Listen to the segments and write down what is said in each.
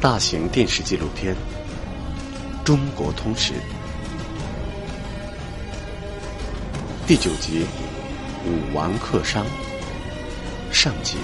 大型电视纪录片《中国通史》第九集《武王克商》上集。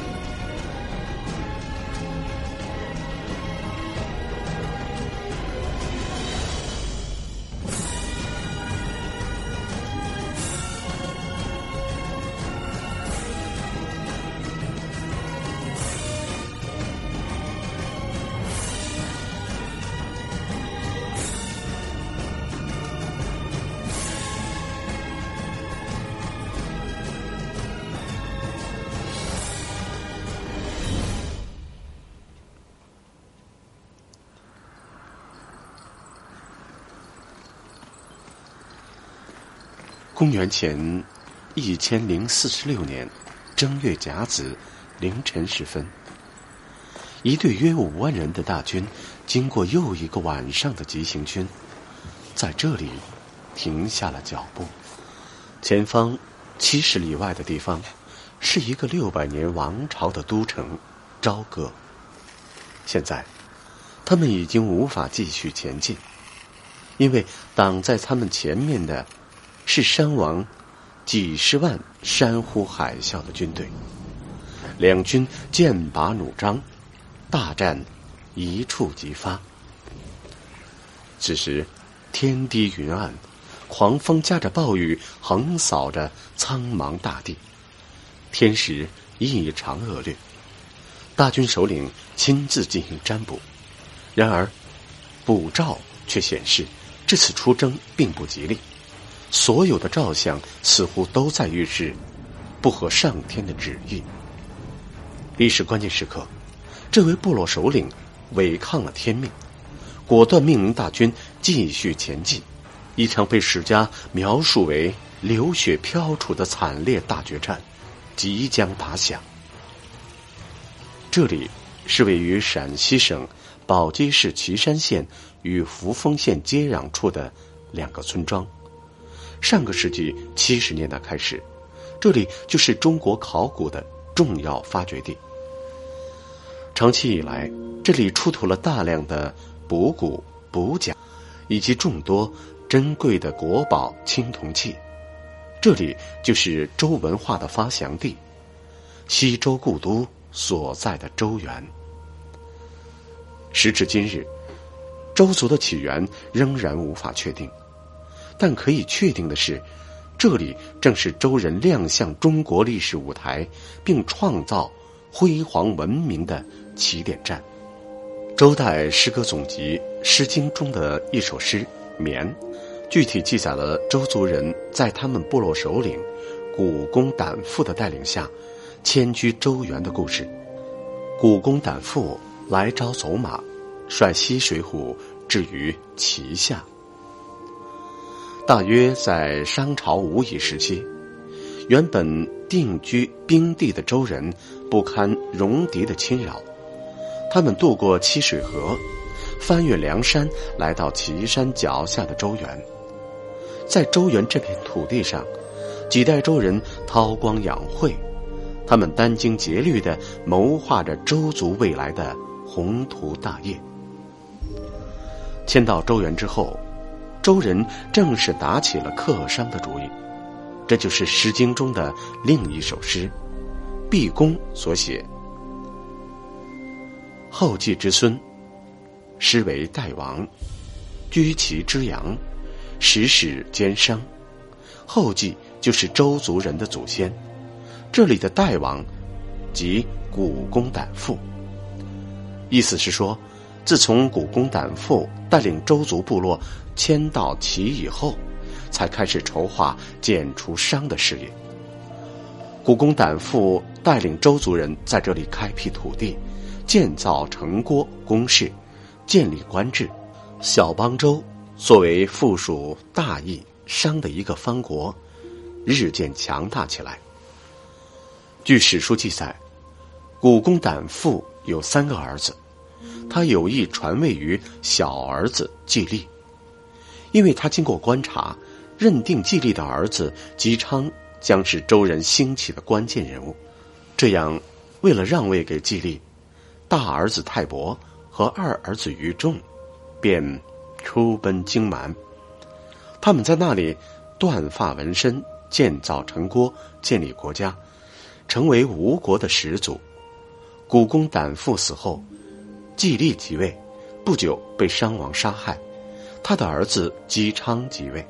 公元前一千零四十六年正月甲子凌晨时分，一队约五万人的大军，经过又一个晚上的急行军，在这里停下了脚步。前方七十里外的地方，是一个六百年王朝的都城朝歌。现在，他们已经无法继续前进，因为挡在他们前面的。是伤亡几十万、山呼海啸的军队，两军剑拔弩张，大战一触即发。此时天低云暗，狂风夹着暴雨横扫着苍茫大地，天时异常恶劣。大军首领亲自进行占卜，然而卜兆却显示这次出征并不吉利。所有的照相似乎都在预示不合上天的旨意。历史关键时刻，这位部落首领违抗了天命，果断命令大军继续前进。一场被史家描述为流血飘杵的惨烈大决战即将打响。这里是位于陕西省宝鸡市岐山县与扶风县接壤处的两个村庄。上个世纪七十年代开始，这里就是中国考古的重要发掘地。长期以来，这里出土了大量的卜骨、卜甲，以及众多珍贵的国宝青铜器。这里就是周文化的发祥地，西周故都所在的周原。时至今日，周族的起源仍然无法确定。但可以确定的是，这里正是周人亮相中国历史舞台并创造辉煌文明的起点站。周代诗歌总集《诗经》中的一首诗《绵》，具体记载了周族人在他们部落首领古公胆父的带领下迁居周原的故事。古公胆父来朝走马，率西水浒至于旗下。大约在商朝无夷时期，原本定居冰地的周人不堪戎狄的侵扰，他们渡过七水河，翻越梁山，来到岐山脚下的周原。在周原这片土地上，几代周人韬光养晦，他们殚精竭虑地谋划着周族未来的宏图大业。迁到周原之后。周人正是打起了克商的主意，这就是《诗经》中的另一首诗，毕公所写。后继之孙，师为代王，居其之阳，始始兼商。后继就是周族人的祖先，这里的代王，即古公胆父。意思是说，自从古公胆父带领周族部落。迁到齐以后，才开始筹划剪除商的事业。古公胆父带领周族人在这里开辟土地，建造城郭宫室，建立官制。小邦周作为附属大邑商的一个方国，日渐强大起来。据史书记载，古公胆父有三个儿子，他有意传位于小儿子季历。因为他经过观察，认定季历的儿子姬昌将是周人兴起的关键人物，这样，为了让位给季历，大儿子泰伯和二儿子于仲，便出奔荆蛮。他们在那里断发纹身，建造城郭，建立国家，成为吴国的始祖。古公胆父死后，季历即位，不久被商王杀害，他的儿子姬昌即位。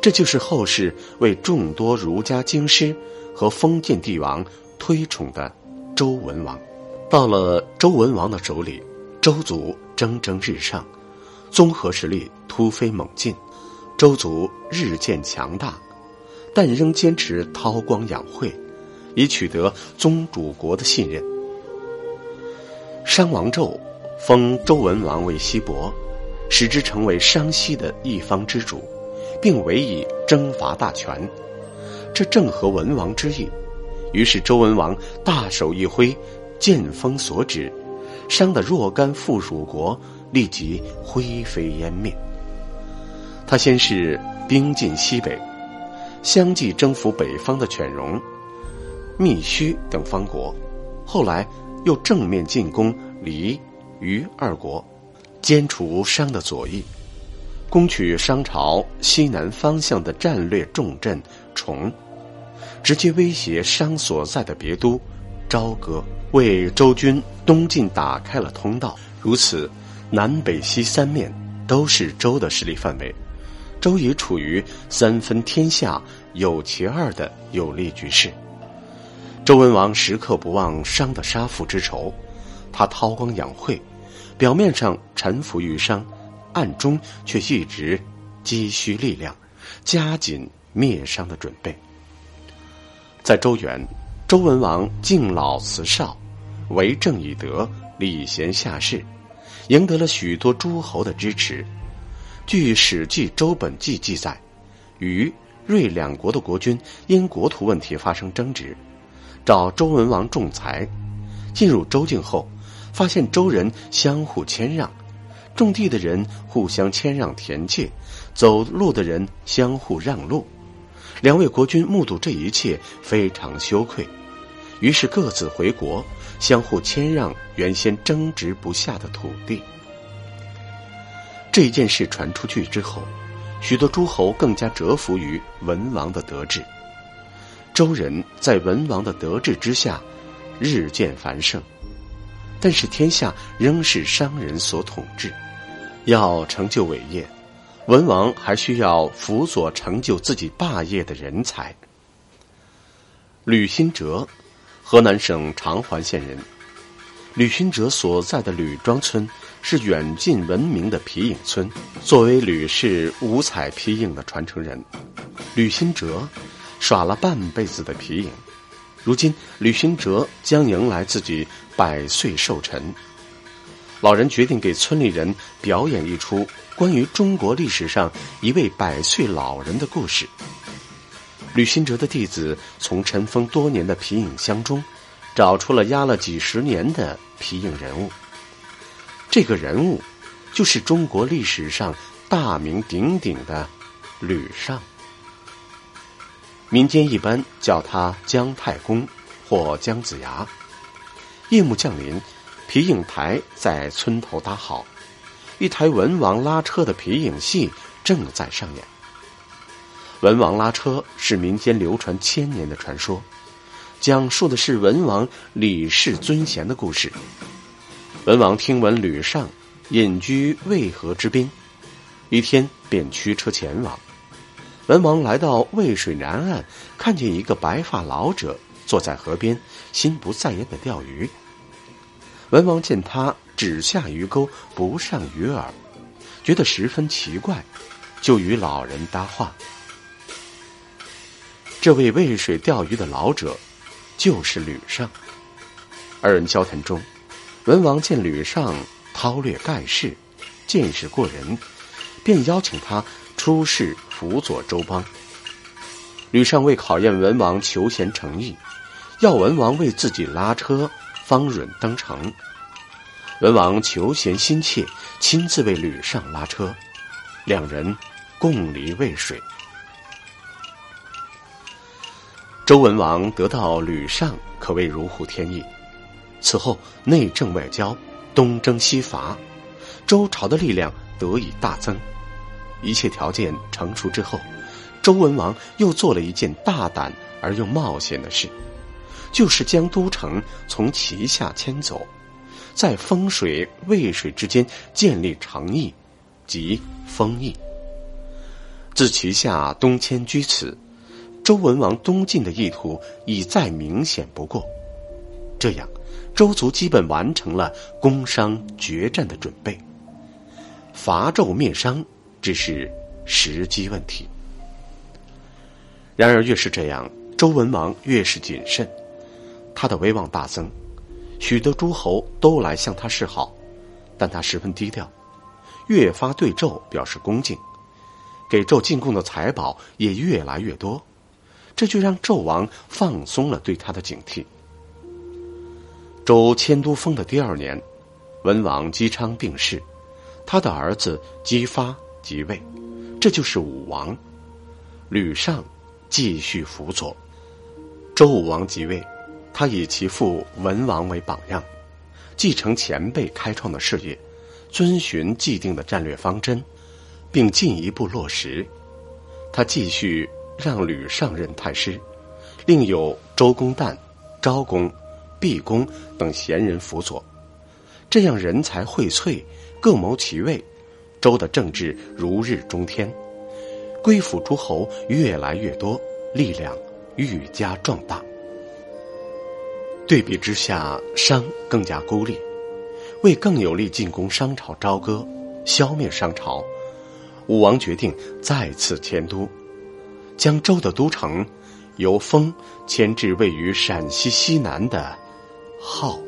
这就是后世为众多儒家经师和封建帝王推崇的周文王。到了周文王的手里，周族蒸蒸日上，综合实力突飞猛进，周族日渐强大，但仍坚持韬光养晦，以取得宗主国的信任。商王纣封周文王为西伯，使之成为商西的一方之主。并委以征伐大权，这正合文王之意。于是周文王大手一挥，剑锋所指，商的若干附属国立即灰飞烟灭。他先是兵进西北，相继征服北方的犬戎、密须等方国，后来又正面进攻黎、虞二国，歼除商的左翼。攻取商朝西南方向的战略重镇崇，直接威胁商所在的别都朝歌，为周军东进打开了通道。如此，南北西三面都是周的势力范围，周也处于三分天下有其二的有利局势。周文王时刻不忘商的杀父之仇，他韬光养晦，表面上臣服于商。暗中却一直积蓄力量，加紧灭商的准备。在周原，周文王敬老慈少，为政以德，礼贤下士，赢得了许多诸侯的支持。据《史记·周本纪》记载，虞、芮两国的国君因国土问题发生争执，找周文王仲裁。进入周境后，发现周人相互谦让。种地的人互相谦让田界，走路的人相互让路。两位国君目睹这一切，非常羞愧，于是各自回国，相互谦让原先争执不下的土地。这件事传出去之后，许多诸侯更加折服于文王的德治。周人在文王的德治之下，日渐繁盛，但是天下仍是商人所统治。要成就伟业，文王还需要辅佐成就自己霸业的人才。吕新哲，河南省长垣县人。吕新哲所在的吕庄村是远近闻名的皮影村。作为吕氏五彩皮影的传承人，吕新哲耍了半辈子的皮影，如今吕新哲将迎来自己百岁寿辰。老人决定给村里人表演一出关于中国历史上一位百岁老人的故事。吕新哲的弟子从尘封多年的皮影箱中，找出了压了几十年的皮影人物。这个人物，就是中国历史上大名鼎鼎的吕尚。民间一般叫他姜太公或姜子牙。夜幕降临。皮影台在村头搭好，一台文王拉车的皮影戏正在上演。文王拉车是民间流传千年的传说，讲述的是文王李氏尊贤的故事。文王听闻吕尚隐居渭河之滨，一天便驱车前往。文王来到渭水南岸，看见一个白发老者坐在河边，心不在焉的钓鱼。文王见他只下鱼钩不上鱼饵，觉得十分奇怪，就与老人搭话。这位渭水钓鱼的老者，就是吕尚。二人交谈中，文王见吕尚韬略盖世，见识过人，便邀请他出仕辅佐周邦。吕尚为考验文王求贤诚意，要文王为自己拉车。方允登城，文王求贤心切，亲自为吕尚拉车，两人共离渭水。周文王得到吕尚，可谓如虎添翼。此后内政外交东征西伐，周朝的力量得以大增。一切条件成熟之后，周文王又做了一件大胆而又冒险的事，就是将都城从旗下迁走，在风水、渭水之间建立城邑，即封邑。自旗下东迁居此，周文王东进的意图已再明显不过。这样，周族基本完成了攻商决战的准备。伐纣灭商只是时机问题。然而，越是这样，周文王越是谨慎，他的威望大增，许多诸侯都来向他示好，但他十分低调，越发对纣表示恭敬，给纣进贡的财宝也越来越多，这就让纣王放松了对他的警惕。周迁都封的第二年，文王姬昌病逝，他的儿子姬发即位，这就是武王。吕尚继续辅佐。周武王即位，他以其父文王为榜样，继承前辈开创的事业，遵循既定的战略方针，并进一步落实。他继续让吕尚任太师，另有周公旦、昭公。毕公等贤人辅佐，这样人才荟萃，各谋其位，周的政治如日中天，归附诸侯越来越多，力量愈加壮大。对比之下，商更加孤立，为更有力进攻商朝朝歌，消灭商朝，武王决定再次迁都，将周的都城由丰迁至位于陕西西南的。好。